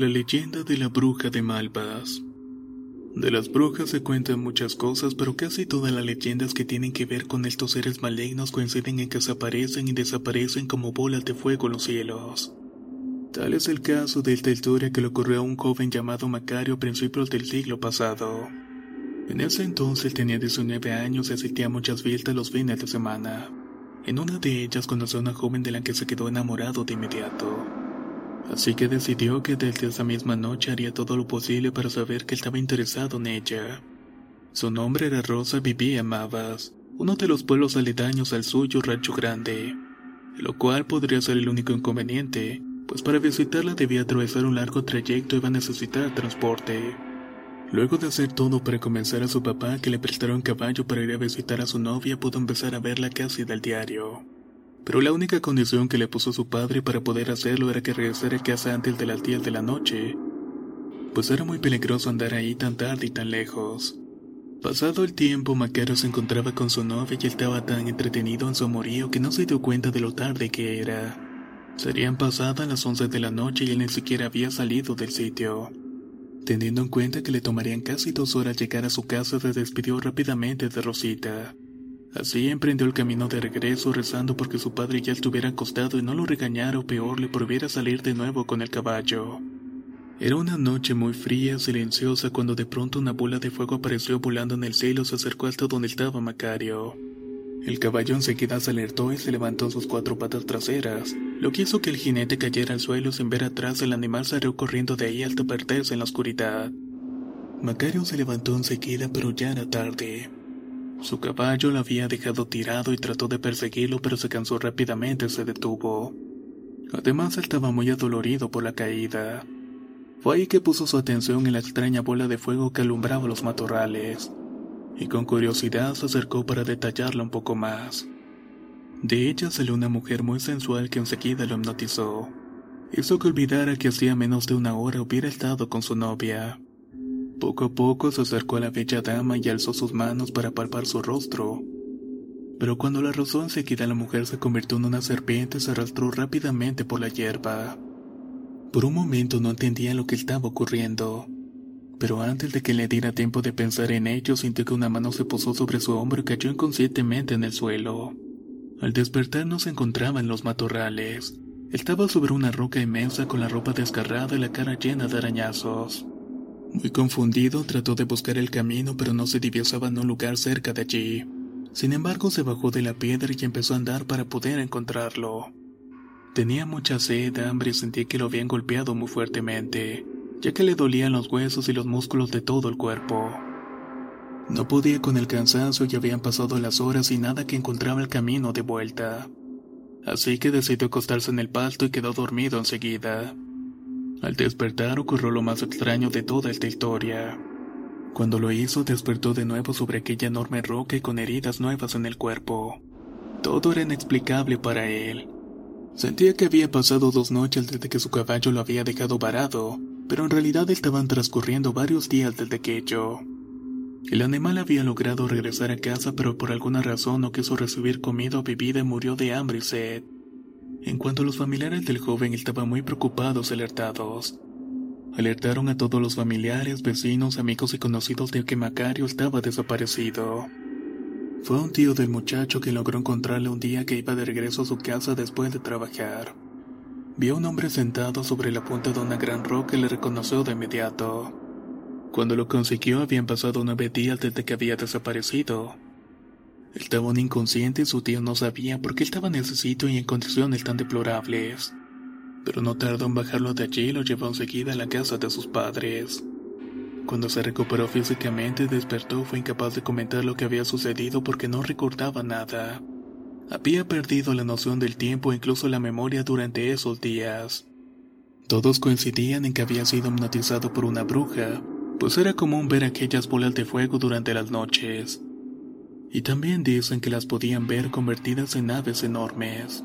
La leyenda de la bruja de Malvas. De las brujas se cuentan muchas cosas, pero casi todas las leyendas que tienen que ver con estos seres malignos coinciden en que se aparecen y desaparecen como bolas de fuego en los cielos. Tal es el caso de esta historia que le ocurrió a un joven llamado Macario a principios del siglo pasado. En ese entonces tenía 19 años y asistía muchas fiestas los fines de semana. En una de ellas conoció a una joven de la que se quedó enamorado de inmediato. Así que decidió que desde esa misma noche haría todo lo posible para saber que estaba interesado en ella. Su nombre era Rosa vivía Mavas, uno de los pueblos aledaños al suyo Rancho Grande, lo cual podría ser el único inconveniente, pues para visitarla debía atravesar un largo trayecto y iba a necesitar transporte. Luego de hacer todo para convencer a su papá que le prestara un caballo para ir a visitar a su novia, pudo empezar a verla casi del diario pero la única condición que le puso su padre para poder hacerlo era que regresara a casa antes de las 10 de la noche, pues era muy peligroso andar ahí tan tarde y tan lejos. Pasado el tiempo, Macaro se encontraba con su novia y estaba tan entretenido en su amorío que no se dio cuenta de lo tarde que era. Serían pasadas las 11 de la noche y él ni siquiera había salido del sitio. Teniendo en cuenta que le tomarían casi dos horas llegar a su casa, se despidió rápidamente de Rosita. Así emprendió el camino de regreso rezando porque su padre ya estuviera acostado y no lo regañara o peor le prohibiera salir de nuevo con el caballo. Era una noche muy fría, silenciosa, cuando de pronto una bola de fuego apareció volando en el cielo y se acercó hasta donde estaba Macario. El caballo enseguida se alertó y se levantó sus cuatro patas traseras, lo que hizo que el jinete cayera al suelo sin ver atrás el animal salió corriendo de ahí hasta perderse en la oscuridad. Macario se levantó enseguida pero ya era tarde. Su caballo lo había dejado tirado y trató de perseguirlo, pero se cansó rápidamente y se detuvo. Además, estaba muy adolorido por la caída. Fue ahí que puso su atención en la extraña bola de fuego que alumbraba los matorrales, y con curiosidad se acercó para detallarla un poco más. De ella salió una mujer muy sensual que enseguida lo hipnotizó. Hizo que olvidara que hacía menos de una hora hubiera estado con su novia. Poco a poco se acercó a la bella dama y alzó sus manos para palpar su rostro. Pero cuando la rozó enseguida la mujer se convirtió en una serpiente y se arrastró rápidamente por la hierba. Por un momento no entendía lo que estaba ocurriendo. Pero antes de que le diera tiempo de pensar en ello, sintió que una mano se posó sobre su hombro y cayó inconscientemente en el suelo. Al despertar no se encontraba en los matorrales. Estaba sobre una roca inmensa con la ropa desgarrada y la cara llena de arañazos. Muy confundido, trató de buscar el camino, pero no se divisaba en un lugar cerca de allí. Sin embargo, se bajó de la piedra y empezó a andar para poder encontrarlo. Tenía mucha sed, hambre y sentía que lo habían golpeado muy fuertemente, ya que le dolían los huesos y los músculos de todo el cuerpo. No podía con el cansancio y habían pasado las horas y nada que encontraba el camino de vuelta. Así que decidió acostarse en el pasto y quedó dormido enseguida. Al despertar ocurrió lo más extraño de toda esta historia. Cuando lo hizo despertó de nuevo sobre aquella enorme roca y con heridas nuevas en el cuerpo. Todo era inexplicable para él. Sentía que había pasado dos noches desde que su caballo lo había dejado varado, pero en realidad estaban transcurriendo varios días desde aquello. El animal había logrado regresar a casa pero por alguna razón no quiso recibir comida o bebida y murió de hambre y sed. En cuanto los familiares del joven estaban muy preocupados y alertados. Alertaron a todos los familiares, vecinos, amigos y conocidos de que Macario estaba desaparecido. Fue un tío del muchacho que logró encontrarle un día que iba de regreso a su casa después de trabajar. Vio a un hombre sentado sobre la punta de una gran roca y le reconoció de inmediato. Cuando lo consiguió habían pasado nueve días desde que había desaparecido. Estaba un inconsciente y su tío no sabía por qué estaba en ese sitio y en condiciones tan deplorables. Pero no tardó en bajarlo de allí y lo llevó enseguida a la casa de sus padres. Cuando se recuperó físicamente y despertó fue incapaz de comentar lo que había sucedido porque no recordaba nada. Había perdido la noción del tiempo e incluso la memoria durante esos días. Todos coincidían en que había sido hipnotizado por una bruja, pues era común ver aquellas bolas de fuego durante las noches. Y también dicen que las podían ver convertidas en aves enormes.